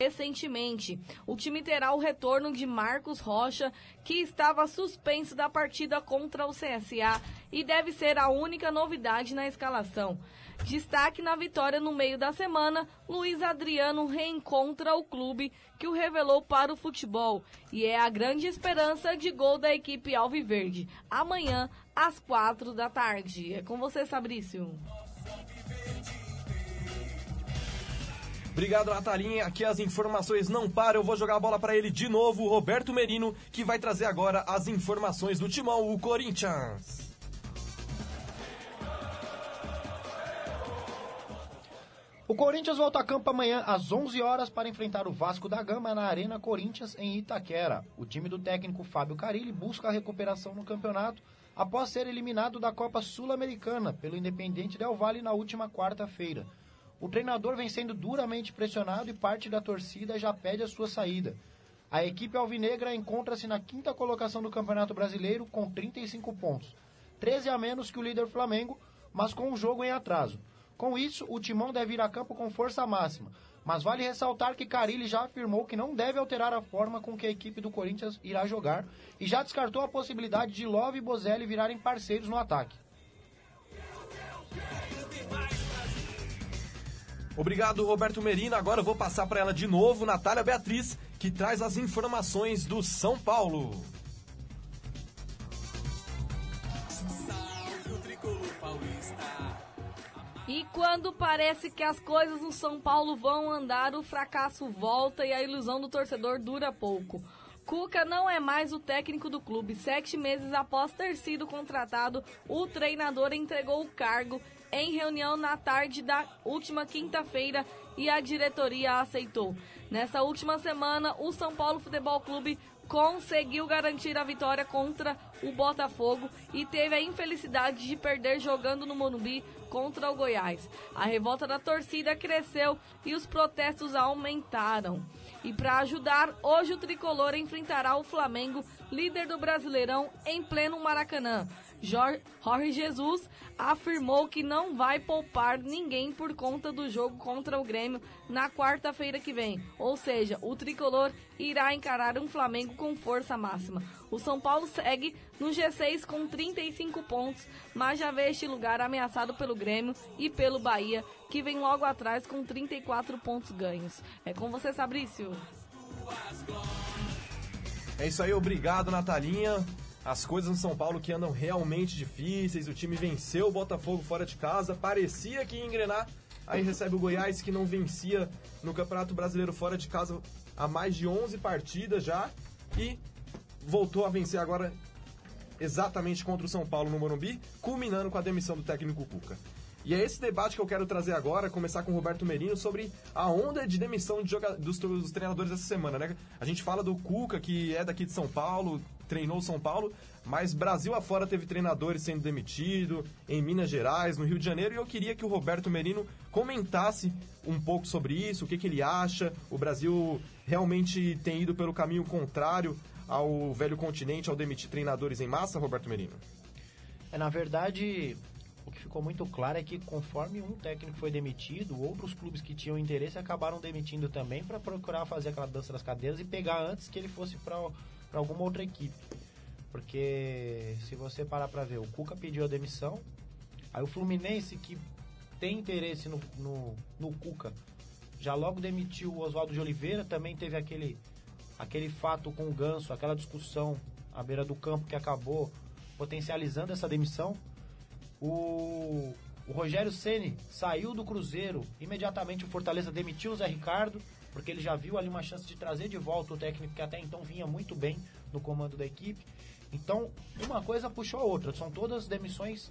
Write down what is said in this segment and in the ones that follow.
recentemente. O time terá o retorno de Marcos Rocha, que estava suspenso da partida contra o CSA e deve ser a única novidade na escalação. Destaque na vitória no meio da semana, Luiz Adriano reencontra o clube que o revelou para o futebol e é a grande esperança de gol da equipe Alviverde. Amanhã, às quatro da tarde. É com você, Fabrício. Obrigado, Natalinha. Aqui as informações não param. Eu vou jogar a bola para ele de novo, Roberto Merino, que vai trazer agora as informações do timão, o Corinthians. O Corinthians volta a campo amanhã às 11 horas para enfrentar o Vasco da Gama na Arena Corinthians em Itaquera. O time do técnico Fábio Carilli busca a recuperação no campeonato após ser eliminado da Copa Sul-Americana pelo Independente Del Valle na última quarta-feira. O treinador vem sendo duramente pressionado e parte da torcida já pede a sua saída. A equipe alvinegra encontra-se na quinta colocação do Campeonato Brasileiro com 35 pontos, 13 a menos que o líder Flamengo, mas com um jogo em atraso. Com isso, o timão deve ir a campo com força máxima. Mas vale ressaltar que Carilli já afirmou que não deve alterar a forma com que a equipe do Corinthians irá jogar e já descartou a possibilidade de Love e Bozelli virarem parceiros no ataque. Obrigado, Roberto Merino. Agora eu vou passar para ela de novo, Natália Beatriz, que traz as informações do São Paulo. E quando parece que as coisas no São Paulo vão andar, o fracasso volta e a ilusão do torcedor dura pouco. Cuca não é mais o técnico do clube. Sete meses após ter sido contratado, o treinador entregou o cargo em reunião na tarde da última quinta-feira e a diretoria aceitou. Nessa última semana, o São Paulo Futebol Clube conseguiu garantir a vitória contra o Botafogo e teve a infelicidade de perder jogando no Morumbi contra o Goiás. A revolta da torcida cresceu e os protestos aumentaram. E para ajudar, hoje o tricolor enfrentará o Flamengo, líder do Brasileirão, em pleno Maracanã. Jorge Jesus afirmou que não vai poupar ninguém por conta do jogo contra o Grêmio na quarta-feira que vem. Ou seja, o tricolor irá encarar um Flamengo com força máxima. O São Paulo segue no G6 com 35 pontos, mas já vê este lugar ameaçado pelo Grêmio e pelo Bahia, que vem logo atrás com 34 pontos ganhos. É com você, Fabrício. É isso aí, obrigado, Natalinha. As coisas no São Paulo que andam realmente difíceis. O time venceu o Botafogo fora de casa, parecia que ia engrenar. Aí recebe o Goiás que não vencia no Campeonato Brasileiro fora de casa há mais de 11 partidas já e voltou a vencer agora exatamente contra o São Paulo no Morumbi, culminando com a demissão do técnico Cuca. E é esse debate que eu quero trazer agora, começar com o Roberto Merino, sobre a onda de demissão de dos, dos, treinadores dessa semana, né? A gente fala do Cuca, que é daqui de São Paulo, treinou São Paulo, mas Brasil afora teve treinadores sendo demitidos, em Minas Gerais, no Rio de Janeiro, e eu queria que o Roberto Merino comentasse um pouco sobre isso, o que, que ele acha, o Brasil realmente tem ido pelo caminho contrário ao velho continente, ao demitir treinadores em massa, Roberto Merino? É, na verdade, o que ficou muito claro é que conforme um técnico foi demitido, outros clubes que tinham interesse acabaram demitindo também para procurar fazer aquela dança das cadeiras e pegar antes que ele fosse para alguma outra equipe. Porque se você parar para ver, o Cuca pediu a demissão, aí o Fluminense que tem interesse no, no, no Cuca já logo demitiu o Oswaldo de Oliveira, também teve aquele, aquele fato com o Ganso, aquela discussão à beira do campo que acabou potencializando essa demissão. O, o Rogério Ceni saiu do Cruzeiro, imediatamente o Fortaleza demitiu o Zé Ricardo, porque ele já viu ali uma chance de trazer de volta o técnico que até então vinha muito bem no comando da equipe. Então, uma coisa puxou a outra, são todas demissões,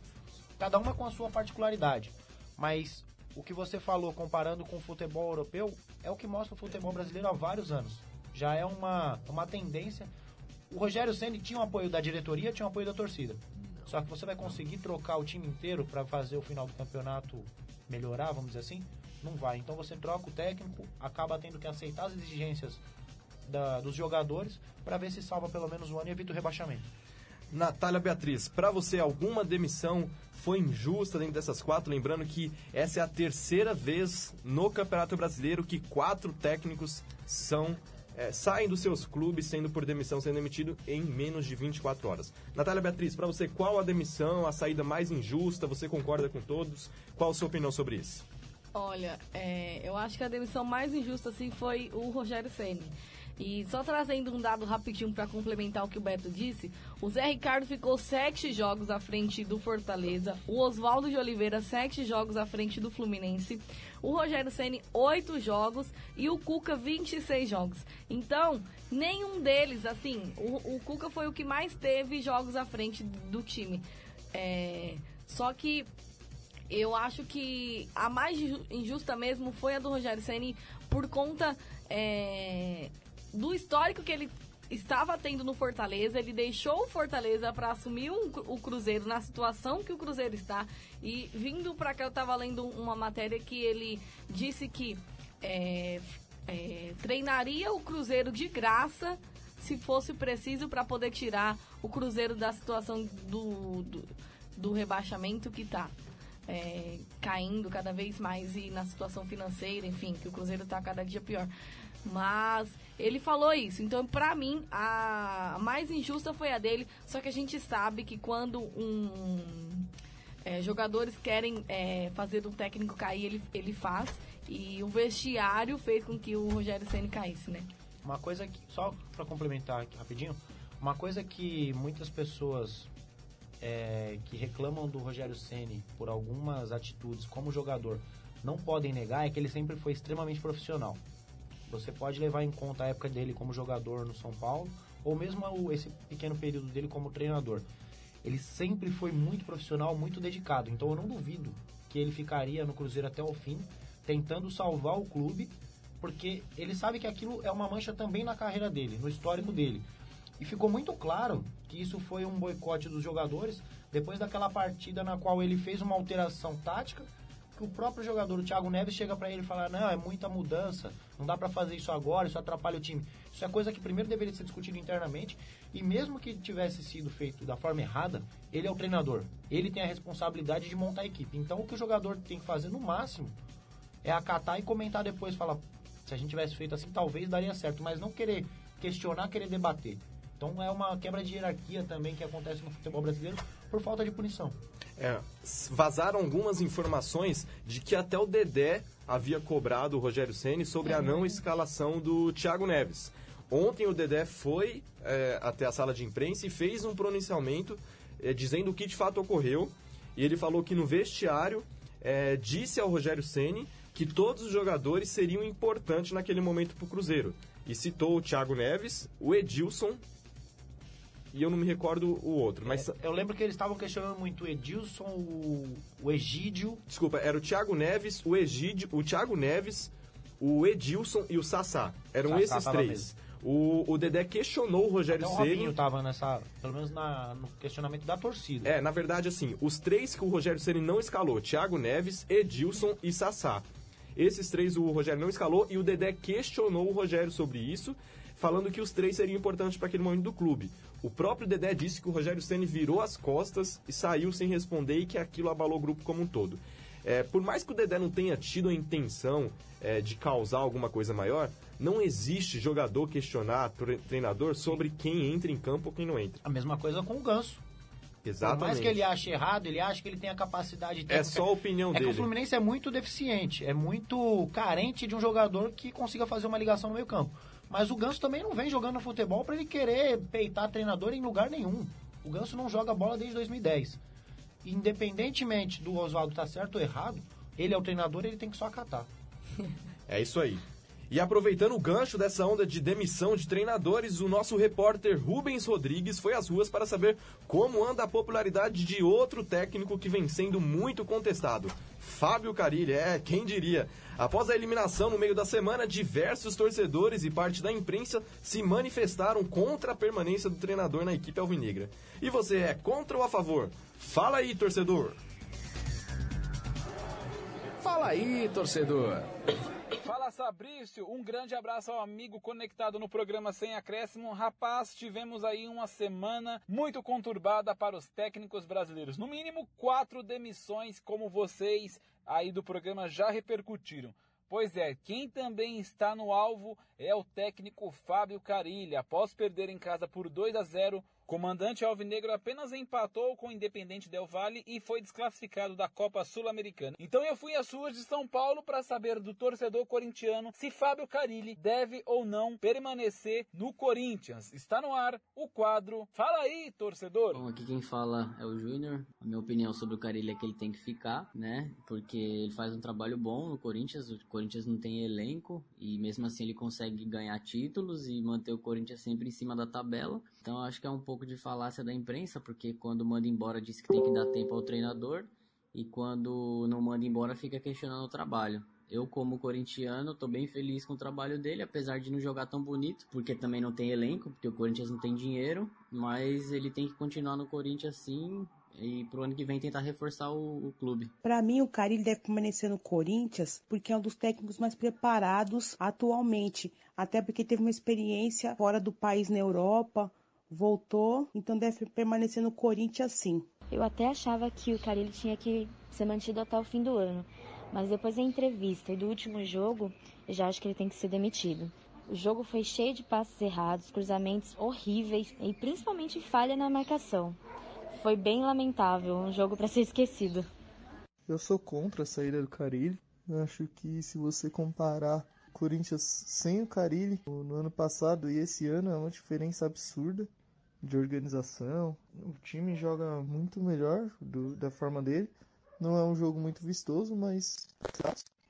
cada uma com a sua particularidade. Mas o que você falou comparando com o futebol europeu é o que mostra o futebol brasileiro há vários anos. Já é uma, uma tendência. O Rogério Ceni tinha o apoio da diretoria, tinha o apoio da torcida. Só que você vai conseguir trocar o time inteiro para fazer o final do campeonato melhorar, vamos dizer assim? Não vai. Então você troca o técnico, acaba tendo que aceitar as exigências da, dos jogadores para ver se salva pelo menos o ano e evita o rebaixamento. Natália Beatriz, para você alguma demissão foi injusta dentro dessas quatro? Lembrando que essa é a terceira vez no Campeonato Brasileiro que quatro técnicos são é, saem dos seus clubes sendo por demissão, sendo demitido em menos de 24 horas. Natália Beatriz, para você, qual a demissão, a saída mais injusta? Você concorda com todos? Qual a sua opinião sobre isso? Olha, é, eu acho que a demissão mais injusta assim foi o Rogério Ceni. E só trazendo um dado rapidinho para complementar o que o Beto disse, o Zé Ricardo ficou sete jogos à frente do Fortaleza, o Oswaldo de Oliveira sete jogos à frente do Fluminense, o Rogério Ceni oito jogos e o Cuca 26 jogos. Então, nenhum deles, assim, o, o Cuca foi o que mais teve jogos à frente do time. É, só que eu acho que a mais injusta mesmo foi a do Rogério Ceni por conta é, do histórico que ele estava tendo no Fortaleza, ele deixou o Fortaleza para assumir um, o Cruzeiro na situação que o Cruzeiro está. E vindo para cá, eu estava lendo uma matéria que ele disse que é, é, treinaria o Cruzeiro de graça se fosse preciso para poder tirar o Cruzeiro da situação do, do, do rebaixamento que está. É, caindo cada vez mais e na situação financeira, enfim, que o Cruzeiro está cada dia pior. Mas ele falou isso. Então, pra mim, a mais injusta foi a dele. Só que a gente sabe que quando um é, jogadores querem é, fazer um técnico cair, ele, ele faz. E o vestiário fez com que o Rogério Ceni caísse, né? Uma coisa que, só para complementar aqui rapidinho, uma coisa que muitas pessoas é, que reclamam do Rogério Ceni por algumas atitudes como jogador não podem negar é que ele sempre foi extremamente profissional. Você pode levar em conta a época dele como jogador no São Paulo, ou mesmo esse pequeno período dele como treinador. Ele sempre foi muito profissional, muito dedicado. Então eu não duvido que ele ficaria no Cruzeiro até o fim, tentando salvar o clube, porque ele sabe que aquilo é uma mancha também na carreira dele, no histórico dele. E ficou muito claro que isso foi um boicote dos jogadores depois daquela partida na qual ele fez uma alteração tática que o próprio jogador, o Thiago Neves, chega para ele e fala: Não, é muita mudança, não dá para fazer isso agora, isso atrapalha o time. Isso é coisa que primeiro deveria ser discutido internamente. E mesmo que tivesse sido feito da forma errada, ele é o treinador. Ele tem a responsabilidade de montar a equipe. Então o que o jogador tem que fazer no máximo é acatar e comentar depois, falar: Se a gente tivesse feito assim, talvez daria certo, mas não querer questionar, querer debater. Então é uma quebra de hierarquia também que acontece no futebol brasileiro por falta de punição. É, vazaram algumas informações de que até o Dedé havia cobrado o Rogério Ceni sobre a não escalação do Thiago Neves. Ontem o Dedé foi é, até a sala de imprensa e fez um pronunciamento é, dizendo o que de fato ocorreu. E ele falou que no vestiário é, disse ao Rogério Ceni que todos os jogadores seriam importantes naquele momento para o Cruzeiro. E citou o Thiago Neves, o Edilson e eu não me recordo o outro. Mas é, eu lembro que eles estavam questionando muito o Edilson, o, o Egídio. Desculpa, era o Thiago Neves, o Egídio, o Thiago Neves, o Edilson e o Sassá. Eram Sassá esses três. O, o Dedé questionou o Rogério Até o Ceni. Robinho tava nessa, pelo menos na, no questionamento da torcida. É, na verdade, assim, os três que o Rogério Ceni não escalou, Thiago Neves, Edilson e Sassá. Esses três o Rogério não escalou e o Dedé questionou o Rogério sobre isso, falando que os três seriam importantes para aquele momento do clube. O próprio Dedé disse que o Rogério Ceni virou as costas e saiu sem responder e que aquilo abalou o grupo como um todo. É, por mais que o Dedé não tenha tido a intenção é, de causar alguma coisa maior, não existe jogador questionar treinador sobre quem entra em campo ou quem não entra. A mesma coisa com o Ganso. Exatamente. Por mais que ele ache errado, ele acha que ele tem a capacidade técnica. É só a opinião é dele. É que o Fluminense é muito deficiente, é muito carente de um jogador que consiga fazer uma ligação no meio campo. Mas o Ganso também não vem jogando futebol para ele querer peitar treinador em lugar nenhum. O Ganso não joga bola desde 2010. Independentemente do Oswaldo estar tá certo ou errado, ele é o treinador ele tem que só acatar. É isso aí. E aproveitando o gancho dessa onda de demissão de treinadores, o nosso repórter Rubens Rodrigues foi às ruas para saber como anda a popularidade de outro técnico que vem sendo muito contestado. Fábio Carilli, é, quem diria? Após a eliminação no meio da semana, diversos torcedores e parte da imprensa se manifestaram contra a permanência do treinador na equipe alvinegra. E você é contra ou a favor? Fala aí, torcedor! Fala aí, torcedor! Fala Sabrício, um grande abraço ao amigo conectado no programa Sem Acréscimo. Rapaz, tivemos aí uma semana muito conturbada para os técnicos brasileiros. No mínimo quatro demissões, como vocês aí do programa já repercutiram. Pois é, quem também está no alvo é o técnico Fábio Carilli. Após perder em casa por 2 a 0, comandante alvinegro apenas empatou com o Independente Del Valle e foi desclassificado da Copa Sul-Americana. Então eu fui às ruas de São Paulo para saber do torcedor corintiano se Fábio Carilli deve ou não permanecer no Corinthians. Está no ar o quadro Fala aí, torcedor. Bom, aqui quem fala é o Júnior. A minha opinião sobre o Carilli é que ele tem que ficar, né? Porque ele faz um trabalho bom no Corinthians. O Corinthians não tem elenco e mesmo assim ele consegue ganhar títulos e manter o Corinthians sempre em cima da tabela. Então eu acho que é um pouco pouco de falácia da imprensa, porque quando manda embora diz que tem que dar tempo ao treinador e quando não manda embora fica questionando o trabalho. Eu, como corintiano, tô bem feliz com o trabalho dele, apesar de não jogar tão bonito, porque também não tem elenco, porque o Corinthians não tem dinheiro, mas ele tem que continuar no Corinthians sim e pro ano que vem tentar reforçar o, o clube. Para mim, o Carilli deve permanecer no Corinthians porque é um dos técnicos mais preparados atualmente, até porque teve uma experiência fora do país na Europa, voltou, então deve permanecer no Corinthians sim. Eu até achava que o Carilli tinha que ser mantido até o fim do ano, mas depois da entrevista e do último jogo, eu já acho que ele tem que ser demitido. O jogo foi cheio de passes errados, cruzamentos horríveis e principalmente falha na marcação. Foi bem lamentável, um jogo para ser esquecido. Eu sou contra a saída do Carilli. Eu acho que se você comparar Corinthians sem o Carilli no ano passado e esse ano é uma diferença absurda de organização. O time joga muito melhor do, da forma dele. Não é um jogo muito vistoso, mas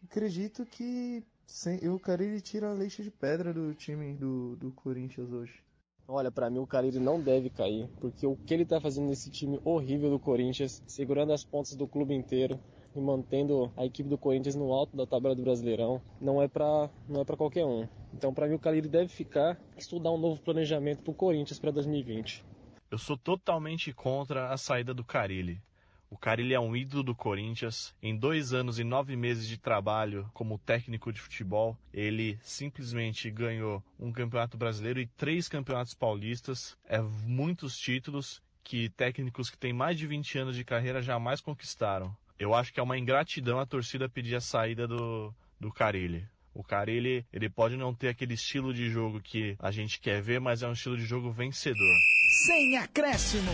acredito que sem, o Carilli tira a leixa de pedra do time do, do Corinthians hoje. Olha, para mim o Carilli não deve cair, porque o que ele tá fazendo nesse time horrível do Corinthians, segurando as pontas do clube inteiro e mantendo a equipe do Corinthians no alto da tabela do Brasileirão, não é para não é para qualquer um. Então, para mim o Carilli deve ficar, estudar um novo planejamento para o Corinthians para 2020. Eu sou totalmente contra a saída do Carilli. O Carilli é um ídolo do Corinthians. Em dois anos e nove meses de trabalho como técnico de futebol, ele simplesmente ganhou um campeonato brasileiro e três campeonatos paulistas. É muitos títulos que técnicos que têm mais de 20 anos de carreira jamais conquistaram. Eu acho que é uma ingratidão a torcida pedir a saída do, do Carilli. O Carilli, ele pode não ter aquele estilo de jogo que a gente quer ver, mas é um estilo de jogo vencedor. Sem acréscimo.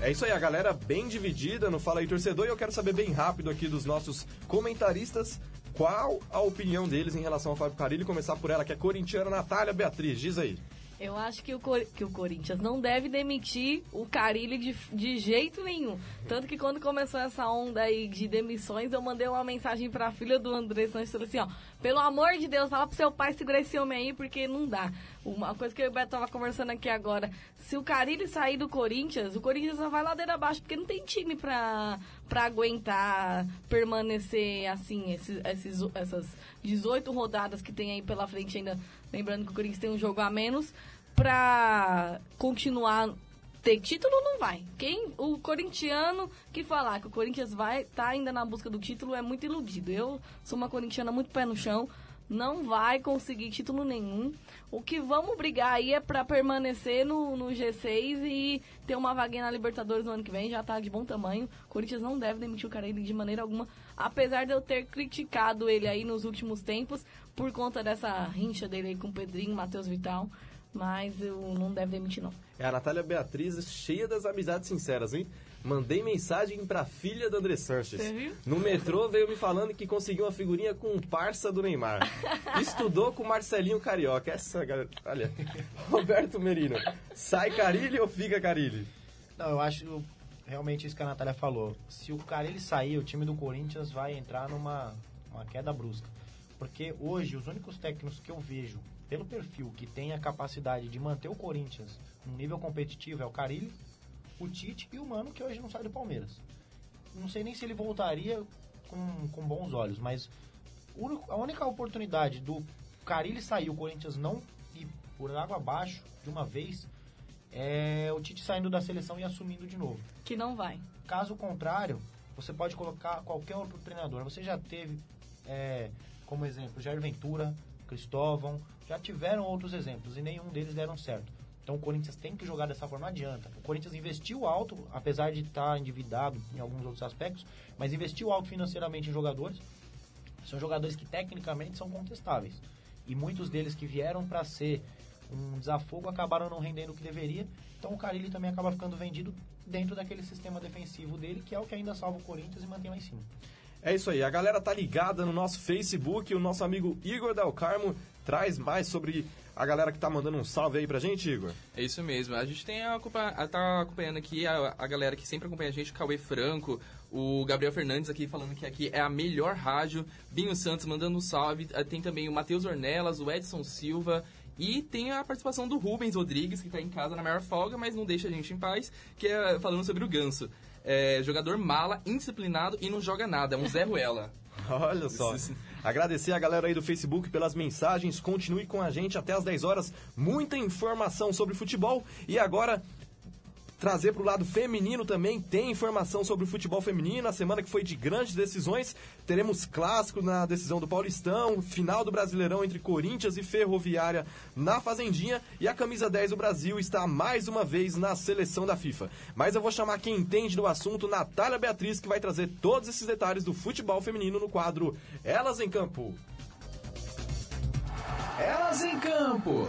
É isso aí, a galera bem dividida no Fala aí Torcedor e eu quero saber bem rápido aqui dos nossos comentaristas qual a opinião deles em relação ao Fábio Carilli. Começar por ela, que é corintiana, Natália Beatriz. Diz aí. Eu acho que o, Cor que o Corinthians não deve demitir o Carilli de, de jeito nenhum. Tanto que quando começou essa onda aí de demissões, eu mandei uma mensagem pra filha do André Santos falei assim, ó, pelo amor de Deus, fala pro seu pai segurar esse homem aí, porque não dá. Uma coisa que eu e o Beto tava conversando aqui agora, se o Carilli sair do Corinthians, o Corinthians só vai ladeira abaixo, porque não tem time pra, pra aguentar permanecer assim, esses, esses, essas 18 rodadas que tem aí pela frente ainda. Lembrando que o Corinthians tem um jogo a menos pra continuar ter título não vai. Quem o corintiano que falar que o Corinthians vai tá ainda na busca do título é muito iludido. Eu sou uma corintiana muito pé no chão, não vai conseguir título nenhum. O que vamos brigar aí é para permanecer no, no G6 e ter uma vaguinha na Libertadores no ano que vem, já tá de bom tamanho. O Corinthians não deve demitir o Carelli de maneira alguma, apesar de eu ter criticado ele aí nos últimos tempos por conta dessa rincha dele aí com o Pedrinho, Matheus Vital mas eu não deve demitir, não. É a Natália Beatriz, cheia das amizades sinceras, hein? Mandei mensagem pra filha do André Sanches. No metrô veio me falando que conseguiu uma figurinha com um parça do Neymar. Estudou com Marcelinho Carioca. Essa, galera. Olha. Roberto Merino. Sai Carilli ou fica Carilli? Não, eu acho realmente isso que a Natália falou. Se o Carilli sair, o time do Corinthians vai entrar numa uma queda brusca. Porque hoje, os únicos técnicos que eu vejo pelo perfil que tem a capacidade de manter o Corinthians num nível competitivo é o Carilli, o Tite e o Mano, que hoje não sai do Palmeiras. Não sei nem se ele voltaria com, com bons olhos, mas a única oportunidade do Carilli sair, o Corinthians não ir por água abaixo de uma vez, é o Tite saindo da seleção e assumindo de novo. Que não vai. Caso contrário, Você pode colocar qualquer outro treinador. Você já teve, é, como exemplo, Jair Ventura, Cristóvão, já tiveram outros exemplos e nenhum deles deram certo. Então o Corinthians tem que jogar dessa forma, adianta. O Corinthians investiu alto, apesar de estar endividado em alguns outros aspectos, mas investiu alto financeiramente em jogadores. São jogadores que tecnicamente são contestáveis. E muitos deles que vieram para ser um desafogo acabaram não rendendo o que deveria. Então o Carilli também acaba ficando vendido dentro daquele sistema defensivo dele, que é o que ainda salva o Corinthians e mantém lá em cima. É isso aí, a galera tá ligada no nosso Facebook, o nosso amigo Igor Del Carmo traz mais sobre a galera que tá mandando um salve aí pra gente, Igor. É isso mesmo. A gente tem a, tá acompanhando aqui a, a galera que sempre acompanha a gente, Cauê Franco, o Gabriel Fernandes aqui falando que aqui é a melhor rádio, Binho Santos mandando um salve, eh, tem também o Matheus Ornelas, o Edson Silva, e tem a participação do Rubens Rodrigues, que está em casa na maior folga, mas não deixa a gente em paz, que é falando sobre o Ganso. É, jogador mala, indisciplinado e não joga nada, é um Zé Ruela. Olha só. Agradecer a galera aí do Facebook pelas mensagens. Continue com a gente até as 10 horas. Muita informação sobre futebol. E agora trazer para o lado feminino também. Tem informação sobre o futebol feminino. A semana que foi de grandes decisões. Teremos clássico na decisão do Paulistão, final do Brasileirão entre Corinthians e Ferroviária na Fazendinha. E a camisa 10 do Brasil está mais uma vez na seleção da FIFA. Mas eu vou chamar quem entende do assunto, Natália Beatriz, que vai trazer todos esses detalhes do futebol feminino no quadro Elas em Campo. Elas em Campo.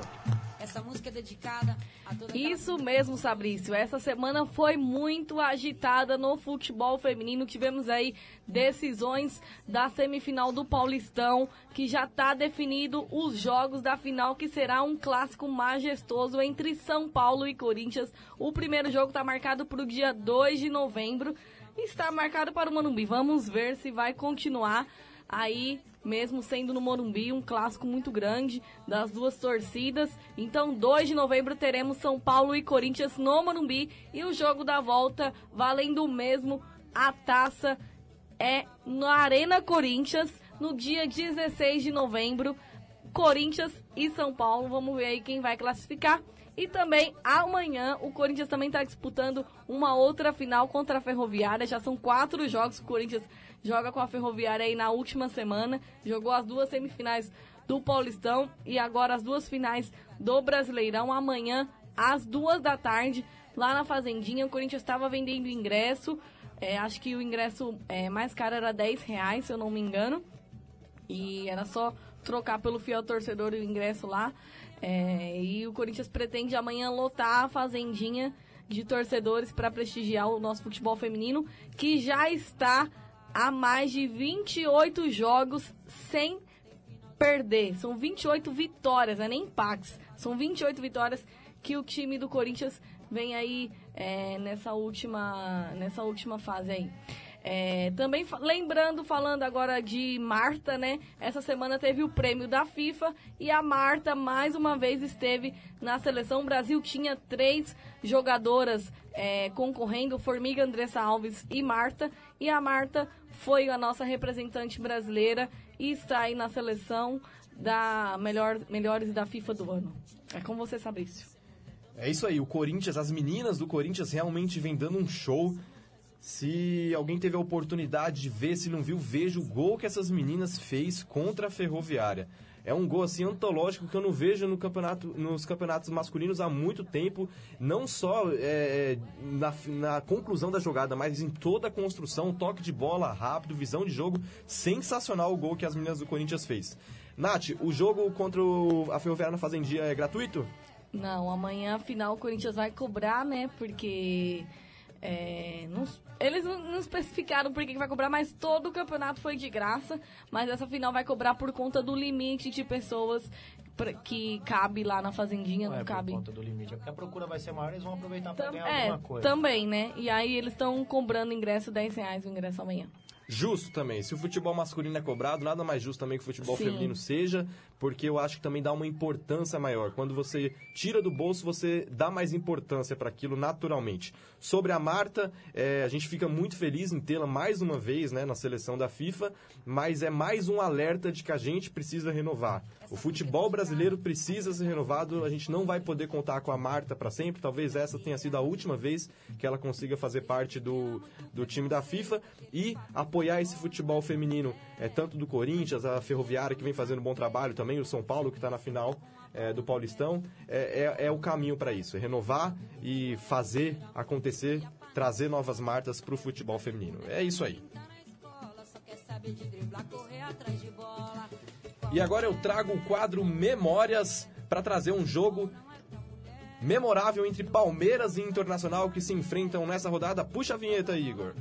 Essa música é dedicada a toda Isso mesmo, Sabrício. Essa semana foi muito agitada no futebol feminino. Tivemos aí decisões da semifinal do Paulistão, que já está definido os jogos da final, que será um clássico majestoso entre São Paulo e Corinthians. O primeiro jogo está marcado para o dia 2 de novembro. Está marcado para o Morumbi. Vamos ver se vai continuar aí mesmo sendo no Morumbi, um clássico muito grande das duas torcidas. Então, 2 de novembro teremos São Paulo e Corinthians no Morumbi e o jogo da volta valendo o mesmo. A taça é na Arena Corinthians no dia 16 de novembro. Corinthians e São Paulo, vamos ver aí quem vai classificar. E também amanhã o Corinthians também está disputando uma outra final contra a Ferroviária. Já são quatro jogos que o Corinthians joga com a Ferroviária aí na última semana. Jogou as duas semifinais do Paulistão e agora as duas finais do Brasileirão. Amanhã, às duas da tarde, lá na Fazendinha. O Corinthians estava vendendo ingresso. É, acho que o ingresso é, mais caro era 10 reais, se eu não me engano. E era só trocar pelo fiel torcedor o ingresso lá. É, e o Corinthians pretende amanhã lotar a Fazendinha de torcedores para prestigiar o nosso futebol feminino, que já está há mais de 28 jogos sem perder. São 28 vitórias, não é nem empates. São 28 vitórias que o time do Corinthians vem aí é, nessa, última, nessa última fase aí. É, também lembrando, falando agora de Marta, né? Essa semana teve o prêmio da FIFA e a Marta mais uma vez esteve na seleção. O Brasil tinha três jogadoras é, concorrendo: Formiga, Andressa Alves e Marta. E a Marta foi a nossa representante brasileira e está aí na seleção da melhor, melhores da FIFA do ano. É com você, Fabrício. É isso aí, o Corinthians, as meninas do Corinthians realmente vem dando um show. Se alguém teve a oportunidade de ver, se não viu, veja o gol que essas meninas fez contra a Ferroviária. É um gol assim antológico que eu não vejo no campeonato, nos campeonatos masculinos há muito tempo, não só é, na, na, conclusão da jogada, mas em toda a construção, toque de bola rápido, visão de jogo, sensacional o gol que as meninas do Corinthians fez. Nath, o jogo contra o, a Ferroviária na Fazendia é gratuito? Não, amanhã afinal o Corinthians vai cobrar, né? Porque é, não, eles não, especificaram por que vai cobrar, mas todo o campeonato foi de graça. Mas essa final vai cobrar por conta do limite de pessoas pra, que cabe lá na fazendinha. Não, não é cabe. por conta do limite, é porque a procura vai ser maior, eles vão aproveitar para ganhar é, alguma coisa. Também, né? E aí eles estão cobrando ingresso 10 reais o ingresso amanhã. Justo também. Se o futebol masculino é cobrado, nada mais justo também que o futebol Sim. feminino seja, porque eu acho que também dá uma importância maior. Quando você tira do bolso, você dá mais importância para aquilo naturalmente. Sobre a Marta, é, a gente fica muito feliz em tê-la mais uma vez né, na seleção da FIFA, mas é mais um alerta de que a gente precisa renovar. O futebol brasileiro precisa ser renovado, a gente não vai poder contar com a Marta para sempre, talvez essa tenha sido a última vez que ela consiga fazer parte do, do time da FIFA e apoiar esse futebol feminino, é, tanto do Corinthians, a Ferroviária que vem fazendo um bom trabalho também, o São Paulo que está na final é, do Paulistão, é, é, é o caminho para isso, é renovar e fazer acontecer, trazer novas martas para o futebol feminino. É isso aí. E agora eu trago o quadro Memórias para trazer um jogo memorável entre Palmeiras e Internacional que se enfrentam nessa rodada. Puxa a vinheta, Igor.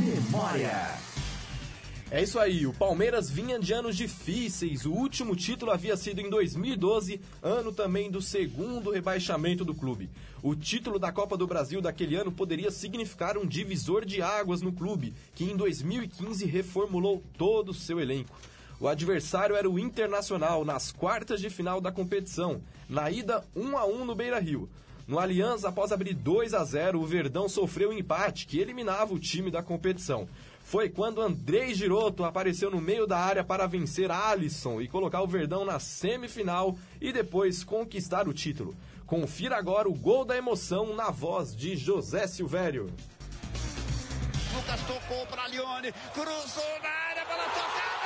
Memória. É isso aí, o Palmeiras vinha de anos difíceis. O último título havia sido em 2012, ano também do segundo rebaixamento do clube. O título da Copa do Brasil daquele ano poderia significar um divisor de águas no clube, que em 2015 reformulou todo o seu elenco. O adversário era o Internacional nas quartas de final da competição, na ida 1 a 1 no Beira-Rio. No Allianz, após abrir 2 a 0, o Verdão sofreu um empate que eliminava o time da competição. Foi quando Andrei Giroto apareceu no meio da área para vencer Alisson e colocar o Verdão na semifinal e depois conquistar o título. Confira agora o gol da emoção na voz de José Silvério. Lucas tocou para Lione, cruzou na área, bola tocada,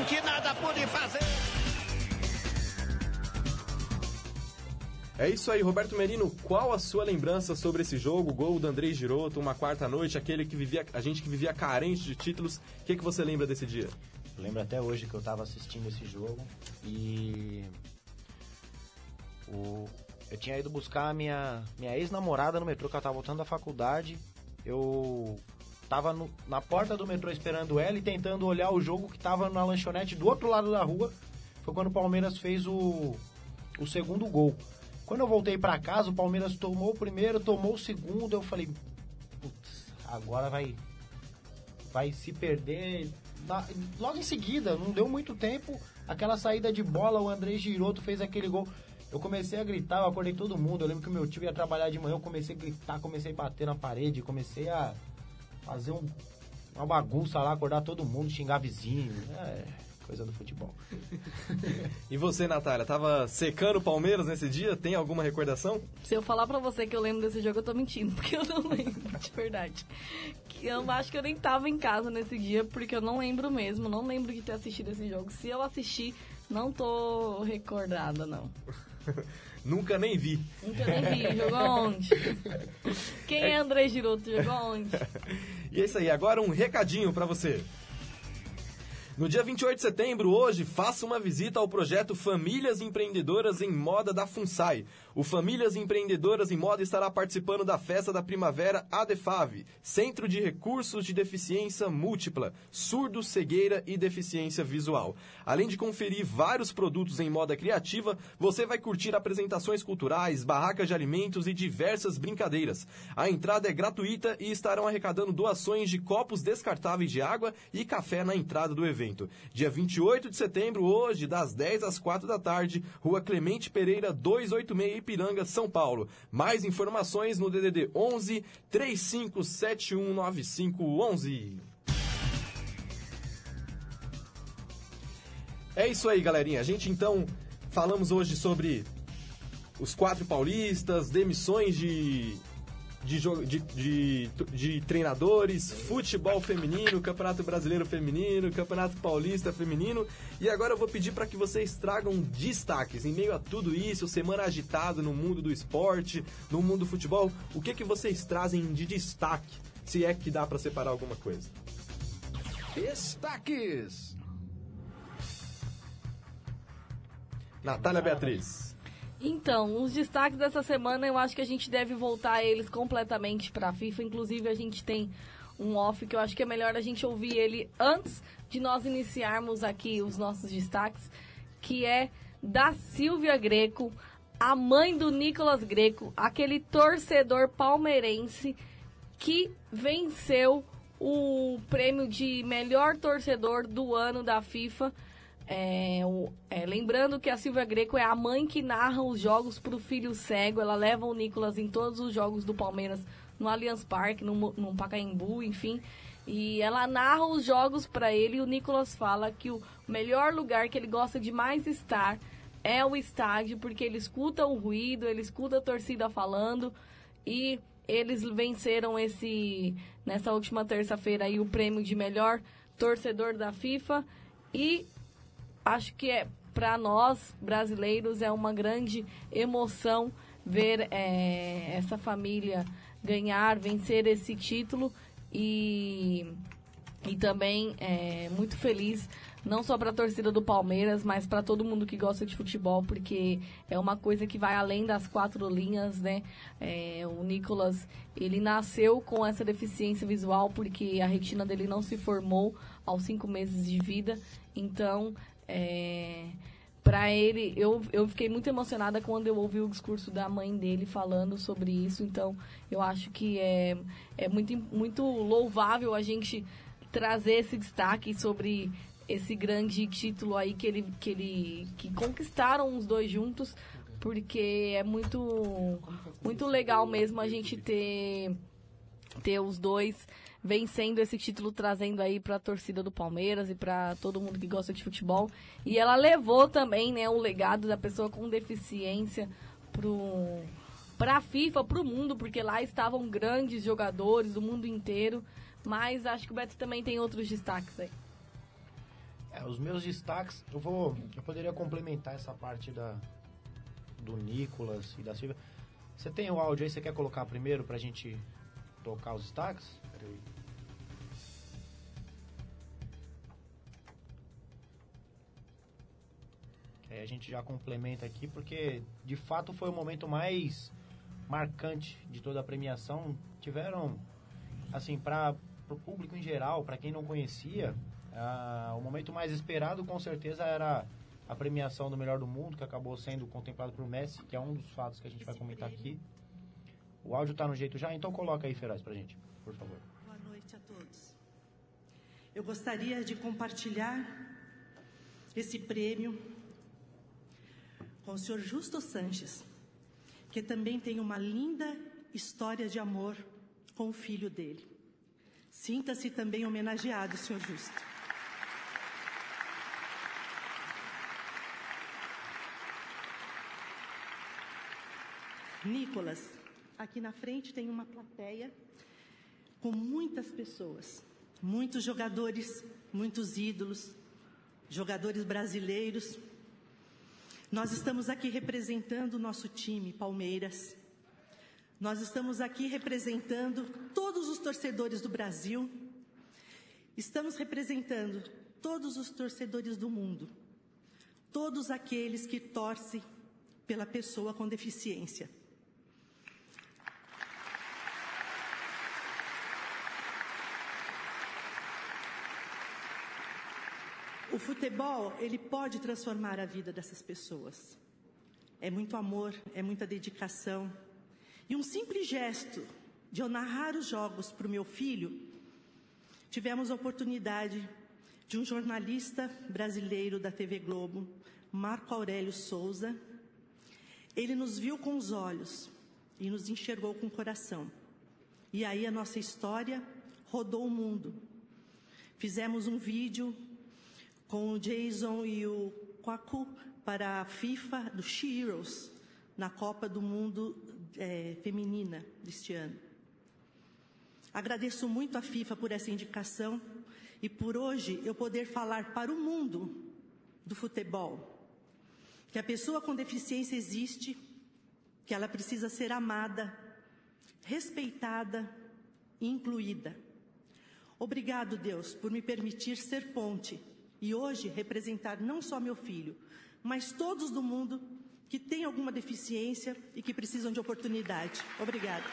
Alisson, que nada pôde fazer. É isso aí, Roberto Merino. Qual a sua lembrança sobre esse jogo? O gol do Andrei Giroto, uma quarta noite, aquele que vivia, a gente que vivia carente de títulos. O que, que você lembra desse dia? Eu lembro até hoje que eu tava assistindo esse jogo e o, eu tinha ido buscar a minha, minha ex-namorada no metrô, que ela tava voltando da faculdade. Eu tava no- na porta do metrô esperando ela e tentando olhar o jogo que tava na lanchonete do outro lado da rua. Foi quando o Palmeiras fez o, o segundo gol. Quando eu voltei pra casa, o Palmeiras tomou o primeiro, tomou o segundo. Eu falei, putz, agora vai, vai se perder. Na- logo em seguida, não deu muito tempo, aquela saída de bola, o André Giroto fez aquele gol. Eu comecei a gritar, eu acordei todo mundo. Eu lembro que o meu tio ia trabalhar de manhã, eu comecei a gritar, comecei a bater na parede, comecei a fazer um- uma bagunça lá, acordar todo mundo, xingar vizinho. É, coisa do futebol. E você, Natália, tava secando o Palmeiras nesse dia? Tem alguma recordação? Se eu falar pra você que eu lembro desse jogo, eu tô mentindo, porque eu não lembro, de verdade. Que eu acho que eu nem tava em casa nesse dia, porque eu não lembro mesmo, não lembro de ter assistido esse jogo. Se eu assistir, não tô recordada, não. Nunca nem vi. Nunca nem vi, jogou onde? Quem é André Giroto, jogou onde? E é isso aí, agora um recadinho pra você. No dia 28 de setembro, hoje, faça uma visita ao projeto Famílias Empreendedoras em Moda da FUNSAI. O Famílias Empreendedoras em Moda estará participando da Festa da Primavera ADEFAV, Centro de Recursos de Deficiência Múltipla, Surdo, Cegueira e Deficiência Visual. Além de conferir vários produtos em moda criativa, você vai curtir apresentações culturais, barracas de alimentos e diversas brincadeiras. A entrada é gratuita e estarão arrecadando doações de copos descartáveis de água e café na entrada do evento. Dia 28 de setembro, hoje, das 10 às 4 da tarde, Rua Clemente Pereira, 286, Ipiranga, São Paulo. Mais informações no DDD 11 3571 9511. É isso aí, galerinha. A gente então falamos hoje sobre os quatro paulistas, demissões de de, de, de, de treinadores, futebol feminino, Campeonato Brasileiro Feminino, Campeonato Paulista Feminino. E agora eu vou pedir para que vocês tragam destaques em meio a tudo isso, semana agitada no mundo do esporte, no mundo do futebol. O que, que vocês trazem de destaque, se é que dá para separar alguma coisa? Destaques. Natália Beatriz. Então, os destaques dessa semana, eu acho que a gente deve voltar eles completamente para a FIFA. Inclusive, a gente tem um off que eu acho que é melhor a gente ouvir ele antes de nós iniciarmos aqui os nossos destaques, que é da Silvia Greco, a mãe do Nicolas Greco, aquele torcedor palmeirense que venceu o prêmio de melhor torcedor do ano da FIFA. É, o- é, lembrando que a Silvia Greco é a mãe que narra os jogos para o filho cego. Ela leva o Nicolas em todos os jogos do Palmeiras, no Allianz Parque, no, no Pacaembu, enfim. E ela narra os jogos para ele e o Nicolas fala que o melhor lugar que ele gosta de mais estar é o estádio, porque ele escuta o ruído, ele escuta a torcida falando e eles venceram esse nessa última terça-feira aí o prêmio de melhor torcedor da FIFA e acho que é para nós brasileiros é uma grande emoção ver é, essa família ganhar, vencer esse título e e também é muito feliz não só para a torcida do Palmeiras, mas para todo mundo que gosta de futebol, porque é uma coisa que vai além das quatro linhas, né? É, o Nicolas, ele nasceu com essa deficiência visual porque a retina dele não se formou aos cinco meses de vida, então é, para ele, eu, eu fiquei muito emocionada quando eu ouvi o discurso da mãe dele falando sobre isso. Então, eu acho que é, é muito, muito louvável a gente trazer esse destaque sobre esse grande título aí que ele que ele que conquistaram os dois juntos, porque é muito muito legal mesmo a gente ter ter os dois vencendo esse título, trazendo aí para a torcida do Palmeiras e para todo mundo que gosta de futebol. E ela levou também, né, o legado da pessoa com deficiência pro para a FIFA, para o mundo, porque lá estavam grandes jogadores do mundo inteiro. Mas acho que o Beto também tem outros destaques aí. É, os meus destaques, eu vou. Eu poderia complementar essa parte da do Nicolas e da Silvia. Você tem o áudio aí, você quer colocar primeiro pra gente tocar os destaques? Peraí. Que aí a gente já complementa aqui, porque de fato foi o momento mais marcante de toda a premiação. Tiveram, assim, para o público em geral, para quem não conhecia, ah, o momento mais esperado com certeza era a premiação do melhor do mundo, que acabou sendo contemplado por Messi, que é um dos fatos que a gente vai comentar aqui. O áudio tá no jeito já, então coloca aí, Feroz, pra gente, por favor. Boa noite a todos. Eu gostaria de compartilhar esse prêmio com o senhor Justo Sanches, que também tem uma linda história de amor com o filho dele. Sinta-se também homenageado, senhor Justo. Nicolas, aqui na frente tem uma plateia com muitas pessoas, muitos jogadores, muitos ídolos, jogadores brasileiros. Nós estamos aqui representando o nosso time, Palmeiras. Nós estamos aqui representando todos os torcedores do Brasil. Estamos representando todos os torcedores do mundo. Todos aqueles que torcem pela pessoa com deficiência. O futebol, ele pode transformar a vida dessas pessoas. É muito amor, é muita dedicação. E um simples gesto de eu narrar os jogos para o meu filho, tivemos a oportunidade de um jornalista brasileiro da TV Globo, Marco Aurélio Souza. Ele nos viu com os olhos e nos enxergou com o coração. E aí a nossa história rodou o mundo. Fizemos um vídeo com o Jason e o Kwaku para a FIFA do She Heroes na Copa do Mundo eh, Feminina deste ano. Agradeço muito à FIFA por essa indicação e por hoje eu poder falar para o mundo do futebol que a pessoa com deficiência existe, que ela precisa ser amada, respeitada e incluída. Obrigado, Deus, por me permitir ser ponte e hoje representar não só meu filho, mas todos do mundo que têm alguma deficiência e que precisam de oportunidade. Obrigada.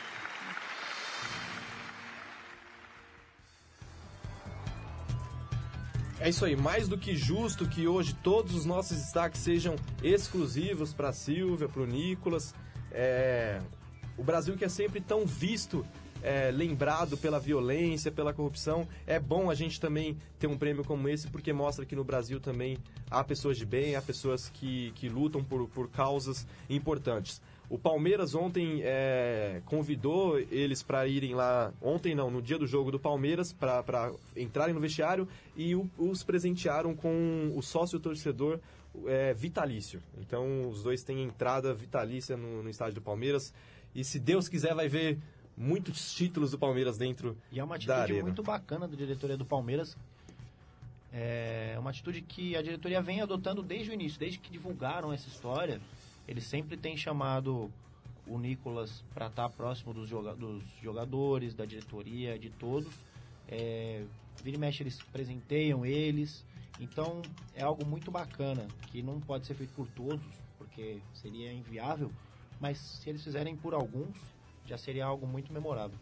É isso aí, mais do que justo que hoje todos os nossos destaques sejam exclusivos para Silvia, para o Nicolas. É... O Brasil que é sempre tão visto, é, lembrado pela violência, pela corrupção, é bom a gente também ter um prêmio como esse, porque mostra que no Brasil também há pessoas de bem, há pessoas que, que lutam por, por causas importantes. O Palmeiras ontem é, convidou eles para irem lá, ontem não, no dia do jogo do Palmeiras, para entrarem no vestiário e o, os presentearam com o sócio torcedor é, vitalício. Então os dois têm entrada vitalícia no, no estádio do Palmeiras. E se Deus quiser, vai ver muitos títulos do Palmeiras dentro E é uma atitude muito bacana da diretoria do Palmeiras. É uma atitude que a diretoria vem adotando desde o início, desde que divulgaram essa história. Eles sempre têm chamado o Nicolas para estar próximo dos, joga dos jogadores, da diretoria, de todos. É, vira e mexe, eles presenteiam eles. Então é algo muito bacana, que não pode ser feito por todos, porque seria inviável. Mas se eles fizerem por alguns, já seria algo muito memorável.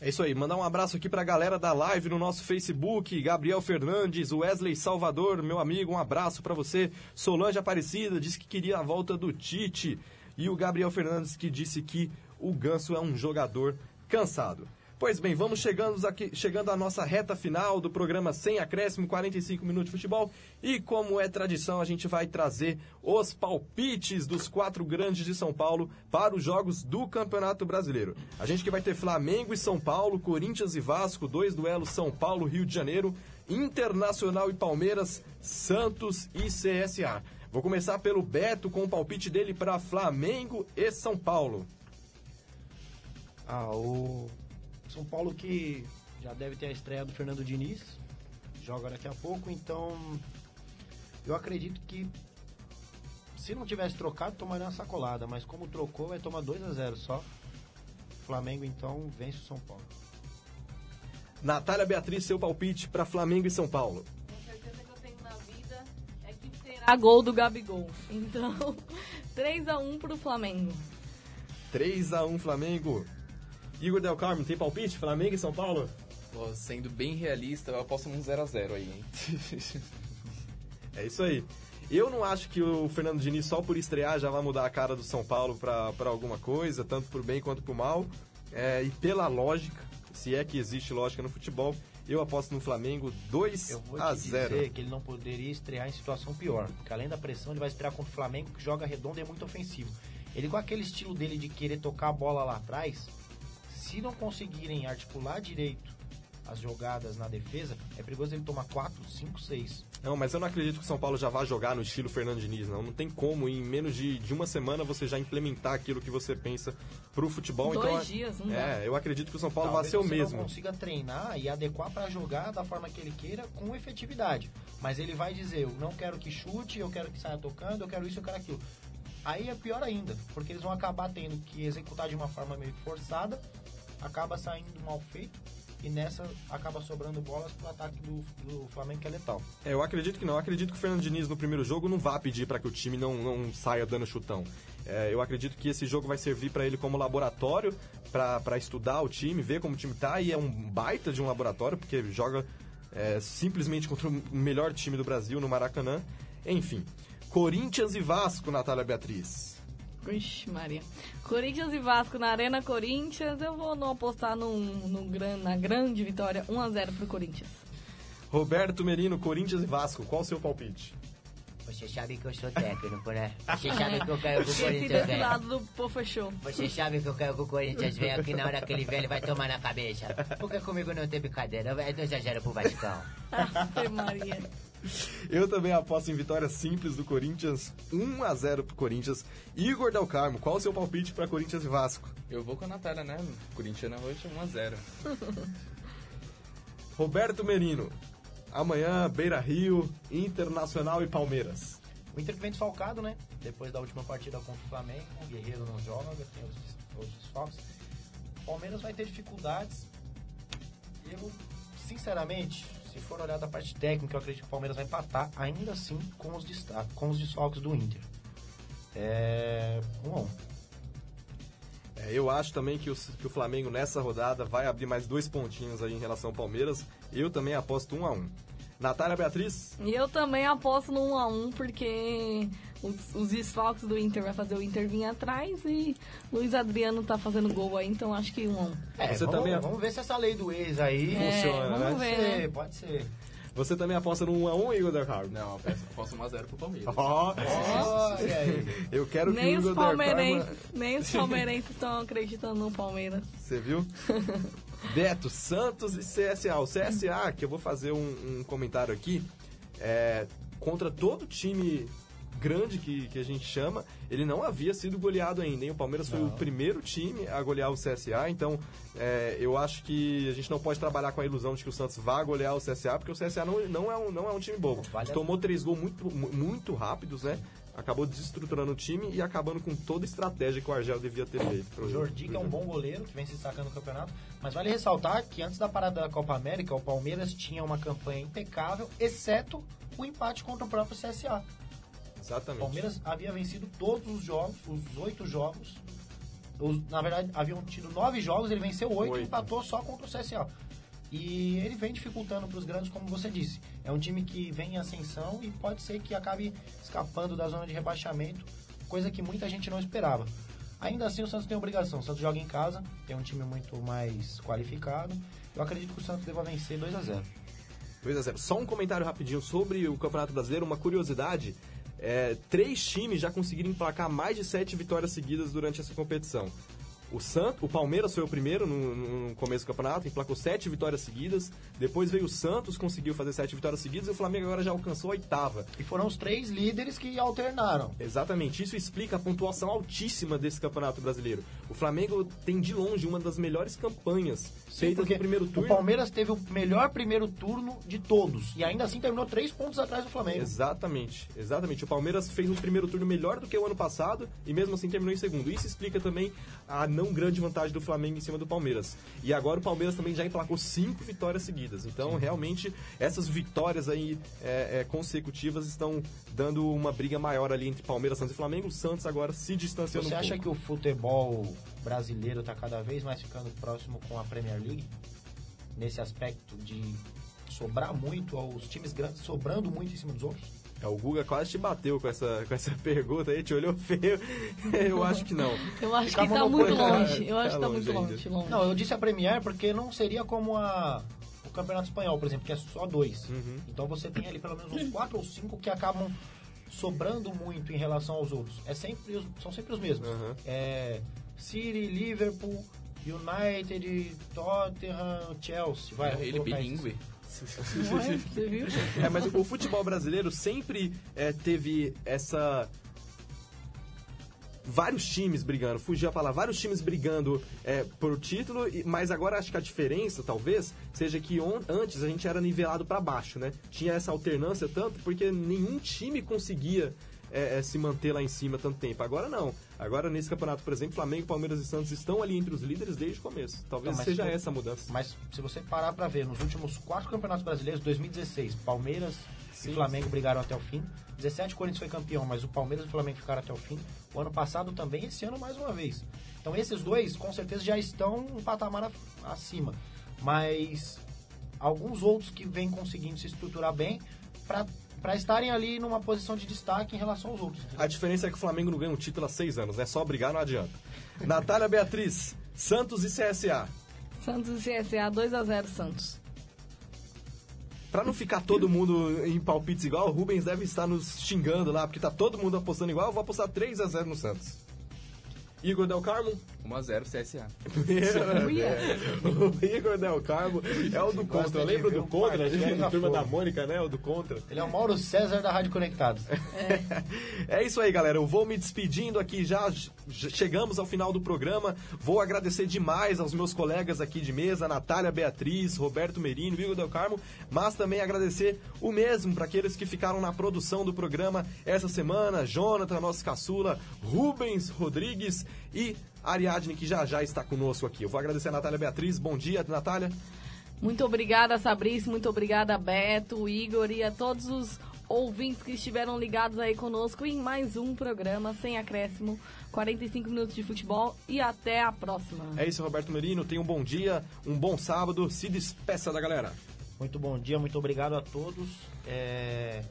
É isso aí, mandar um abraço aqui pra galera da live no nosso Facebook, Gabriel Fernandes, Wesley Salvador, meu amigo, um abraço pra você. Solange Aparecida disse que queria a volta do Tite. E o Gabriel Fernandes que disse que o Ganso é um jogador cansado. Pois bem, vamos chegando, aqui, chegando à nossa reta final do programa Sem Acréscimo, 45 minutos de futebol. E como é tradição, a gente vai trazer os palpites dos quatro grandes de São Paulo para os jogos do Campeonato Brasileiro. A gente que vai ter Flamengo e São Paulo, Corinthians e Vasco, dois duelos São Paulo, Rio de Janeiro, Internacional e Palmeiras, Santos e CSA. Vou começar pelo Beto com o palpite dele para Flamengo e São Paulo. Ah, o São Paulo que já deve ter a estreia do Fernando Diniz, joga daqui a pouco, então eu acredito que se não tivesse trocado, tomaria uma sacolada, mas como trocou, vai tomar 2 a 0 só. Flamengo então vence o São Paulo. Natália Beatriz, seu palpite para Flamengo e São Paulo. A gol do Gabigol. Então, 3x1 pro Flamengo. 3x1 Flamengo. Igor Del Carmo, tem palpite? Flamengo e São Paulo? Pô, sendo bem realista, eu aposto num 0x0 aí, hein? É isso aí. Eu não acho que o Fernando Diniz, só por estrear, já vai mudar a cara do São Paulo para alguma coisa, tanto por bem quanto por mal. É, e pela lógica, se é que existe lógica no futebol, eu aposto no Flamengo 2 Eu vou a te 0. dizer que ele não poderia estrear em situação pior, porque além da pressão, ele vai estrear contra o Flamengo, que joga redondo e é muito ofensivo. Ele com aquele estilo dele de querer tocar a bola lá atrás, se não conseguirem articular direito as jogadas na defesa, é perigoso ele tomar 4, 5, 6. Não, mas eu não acredito que o São Paulo já vá jogar no estilo Fernando Diniz, não. Não tem como, em menos de, de uma semana, você já implementar aquilo que você pensa pro futebol. Dois então, dias, não É, dá. eu acredito que o São Paulo vai Talvez ser o mesmo. não consiga treinar e adequar para jogar da forma que ele queira com efetividade. Mas ele vai dizer, eu não quero que chute, eu quero que saia tocando, eu quero isso, eu quero aquilo. Aí é pior ainda, porque eles vão acabar tendo que executar de uma forma meio forçada, acaba saindo mal feito e nessa acaba sobrando bolas pro ataque do, do Flamengo que é letal. É, eu acredito que não. Eu acredito que o Fernando Diniz no primeiro jogo não vá pedir para que o time não, não saia dando chutão. É, eu acredito que esse jogo vai servir para ele como laboratório, para estudar o time, ver como o time tá, e é um baita de um laboratório, porque joga é, simplesmente contra o melhor time do Brasil no Maracanã. Enfim, Corinthians e Vasco, Natália Beatriz. Ixi, Maria. Corinthians e Vasco na Arena Corinthians. Eu vou não apostar num, num gran- na grande vitória 1x0 pro Corinthians. Roberto Merino, Corinthians e Vasco, qual o seu palpite? Você sabe que eu sou técnico, né? Você sabe que eu quero que o Corinthians desse venha. lado do Pô Fechou. Você sabe que eu quero que o Corinthians venha aqui na hora que ele vem, ele vai tomar na cabeça. Porque comigo não tem brincadeira. É 2x0 pro Vascão. Ave Maria. Eu também aposto em vitória simples do Corinthians, 1 a 0 pro Corinthians. Igor Del Carmo, qual o seu palpite para Corinthians e Vasco? Eu vou com a Natália, né? Corinthians hoje 1x0. Roberto Merino, amanhã Beira Rio, Internacional e Palmeiras. O Inter vem desfalcado, né? Depois da última partida contra o Flamengo, o Guerreiro não joga, tem outros, outros desfalques. O Palmeiras vai ter dificuldades. Eu, sinceramente, se for olhar da parte técnica, eu acredito que o Palmeiras vai empatar, ainda assim, com os, destaques, com os desfalques do Inter. É. Um a um. É, eu acho também que o, que o Flamengo nessa rodada vai abrir mais dois pontinhos aí em relação ao Palmeiras. Eu também aposto 1 a 1 Natália Beatriz? E eu também aposto no 1x1, porque os, os desfalques do Inter vai fazer o Inter vir atrás e Luiz Adriano tá fazendo gol aí, então acho que 1x1. É, Você vamos, também- vamos ver se essa lei do ex aí É, funciona. vamos pode ver, ser, né? pode ser. Você também aposta no 1x1, Igor Del Carmo? Não, eu peço- aposto 1x0 pro Palmeiras. Ó, Olha aí. eu quero que Nem o os Igor Del Carmo... palmeirenses, nem os palmeirenses estão acreditando no Palmeiras. Você viu? Beto, Santos e CSA. O CSA, que eu vou fazer um, um comentário aqui, é, contra todo time grande que, que a gente chama, ele não havia sido goleado ainda, hein? O Palmeiras foi o primeiro time a golear o CSA, então é, eu acho que a gente não pode trabalhar com a ilusão de que o Santos vá golear o CSA, porque o CSA não, não, é, um, não é um time bobo. Vale a- Tomou três gols muito, mu- muito rápidos, né? Acabou desestruturando o time e acabando com toda a estratégia que o Argel devia ter feito. O Jordi, que é um bom goleiro, que vem se destacando no campeonato. Mas vale ressaltar que antes da parada da Copa América, o Palmeiras tinha uma campanha impecável, exceto o empate contra o próprio CSA. O Exatamente. Palmeiras havia vencido todos os jogos, os oito jogos. Os- na verdade, haviam tido nove jogos, ele venceu oito e Oito. empatou só contra o CSA. E ele vem dificultando para os grandes, como você disse. É um time que vem em ascensão e pode ser que acabe escapando da zona de rebaixamento, coisa que muita gente não esperava. Ainda assim, o Santos tem obrigação. O Santos joga em casa, tem um time muito mais qualificado. Eu acredito que o Santos deva vencer 2 a 0 2 a 0 Só um comentário rapidinho sobre o Campeonato Brasileiro, uma curiosidade. É, três times já conseguiram emplacar mais de sete vitórias seguidas durante essa competição. O, Sant, o Palmeiras foi o primeiro no, no começo do campeonato, emplacou sete vitórias seguidas. Depois veio o Santos, conseguiu fazer sete vitórias seguidas. E o Flamengo agora já alcançou a oitava. E foram os três líderes que alternaram. Exatamente, isso explica a pontuação altíssima desse campeonato brasileiro. O Flamengo tem de longe uma das melhores campanhas feitas porque no primeiro O turno. Palmeiras teve o melhor primeiro turno de todos. E ainda assim terminou três pontos atrás do Flamengo. Exatamente, exatamente. O Palmeiras fez um primeiro turno melhor do que o ano passado e mesmo assim terminou em segundo. Isso explica também a não grande vantagem do Flamengo em cima do Palmeiras. E agora o Palmeiras também já emplacou cinco vitórias seguidas. Então, realmente, essas vitórias aí é, é, consecutivas estão dando uma briga maior ali entre Palmeiras, Santos e Flamengo. O Santos agora se distanciando Você um acha pouco. que o futebol brasileiro está cada vez mais ficando próximo com a Premier League? Nesse aspecto de sobrar muito, os times grandes sobrando muito em cima dos outros? É, o Guga quase te bateu com essa, com essa pergunta aí, te olhou feio. Eu acho que não. Eu acho Ficar que tá muito longe. Eu acho que tá Tá muito longe longe, longe. Não, eu disse a Premier porque não seria como a, o Campeonato Espanhol, por exemplo, que é só dois. Uhum. Então você tem ali pelo menos uns quatro ou cinco que acabam sobrando muito em relação aos outros. É sempre são sempre os mesmos. Uhum. É City, Liverpool, United, Tottenham, Chelsea. Vai, ele colocar bilíngue. Você viu? É, mas o futebol brasileiro sempre é, teve essa. Vários times brigando, fugiu a palavra, vários times brigando é, por título, mas agora acho que a diferença, talvez, seja que on- antes a gente era nivelado para baixo, né? Tinha essa alternância tanto porque nenhum time conseguia é, é, se manter lá em cima tanto tempo. Agora não. Agora nesse campeonato, por exemplo, Flamengo, Palmeiras e Santos estão ali entre os líderes desde o começo. Talvez Então, seja se- essa a mudança. Mas se você parar pra ver, nos últimos quatro campeonatos brasileiros, 2016, Palmeiras e Flamengo brigaram até o fim. 17, o Corinthians foi campeão, mas o Palmeiras e o Flamengo ficaram até o fim. O ano passado também, esse ano mais uma vez. Então esses dois, com certeza, já estão um patamar acima. Mas alguns outros que vêm conseguindo se estruturar bem pra para estarem ali numa posição de destaque em relação aos outros. A diferença é que o Flamengo não ganha um título há seis anos, né? Só brigar não adianta. Natália Beatriz, Santos e CSA. Santos e CSA 2x0 Santos. Pra não ficar todo mundo em palpites igual, o Rubens deve estar nos xingando lá, porque tá todo mundo apostando igual. Eu vou apostar 3 a 0 no Santos. Igor Del Carmo? 1x0 CSA. o Igor Del Carmo é o do Contra. Lembra do Contra? A gente na turma da Mônica, né? O do Contra. Ele é o Mauro César da Rádio Conectados. É isso aí, galera. Eu vou me despedindo aqui já. já Chegamos ao final do programa. Vou agradecer demais aos meus colegas aqui de mesa, Natália Beatriz, Roberto Merino, Igor Del Carmo, mas também agradecer o mesmo para aqueles que ficaram na produção do programa essa semana, Jonathan, nosso caçula, Rubens Rodrigues e Ariadne, que já já está conosco aqui. Eu vou agradecer a Natália Beatriz. Bom dia, Natália. Muito obrigada, Sabrice. Muito obrigada, Beto, Igor e a todos os ouvintes que estiveram ligados aí conosco em mais um programa sem acréscimo. 45 minutos de futebol e até a próxima. É isso, Roberto Merino. Tenha um bom dia, um bom sábado. Se despeça da galera. Muito bom dia, muito obrigado a todos. É,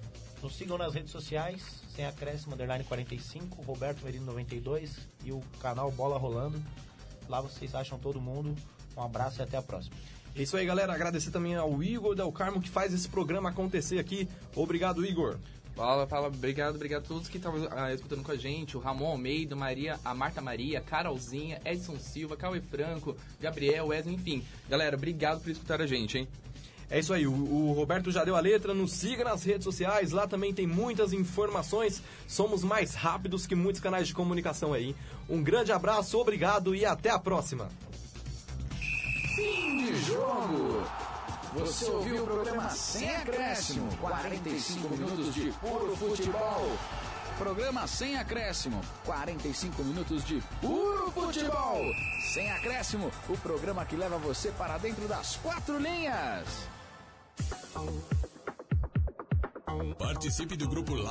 Nos sigam nas redes sociais, sem acréscimo, underline 45, Roberto Merino 92 e o canal Bola Rolando. Lá vocês acham todo mundo. Um abraço e até a próxima. É isso aí, galera. Agradecer também ao Igor Del Carmo que faz esse programa acontecer aqui. Obrigado, Igor. Fala, fala, obrigado, obrigado a todos que estavam ah, escutando com a gente. O Ramon Almeida, Maria, a Marta Maria, Carolzinha, Edson Silva, Cauê Franco, Gabriel, Wesley, enfim. Galera, obrigado por escutar a gente, hein? É isso aí, o, o Roberto já deu a letra, nos siga nas redes sociais, lá também tem muitas informações, somos mais rápidos que muitos canais de comunicação aí. Um grande abraço, obrigado e até a próxima. Fim de jogo. Você ouviu o programa Sem Acréscimo. 45 minutos de puro futebol. Programa Sem Acréscimo. 45 minutos de puro futebol. Sem Acréscimo, o programa que leva você para dentro das quatro linhas. Participe do grupo Live.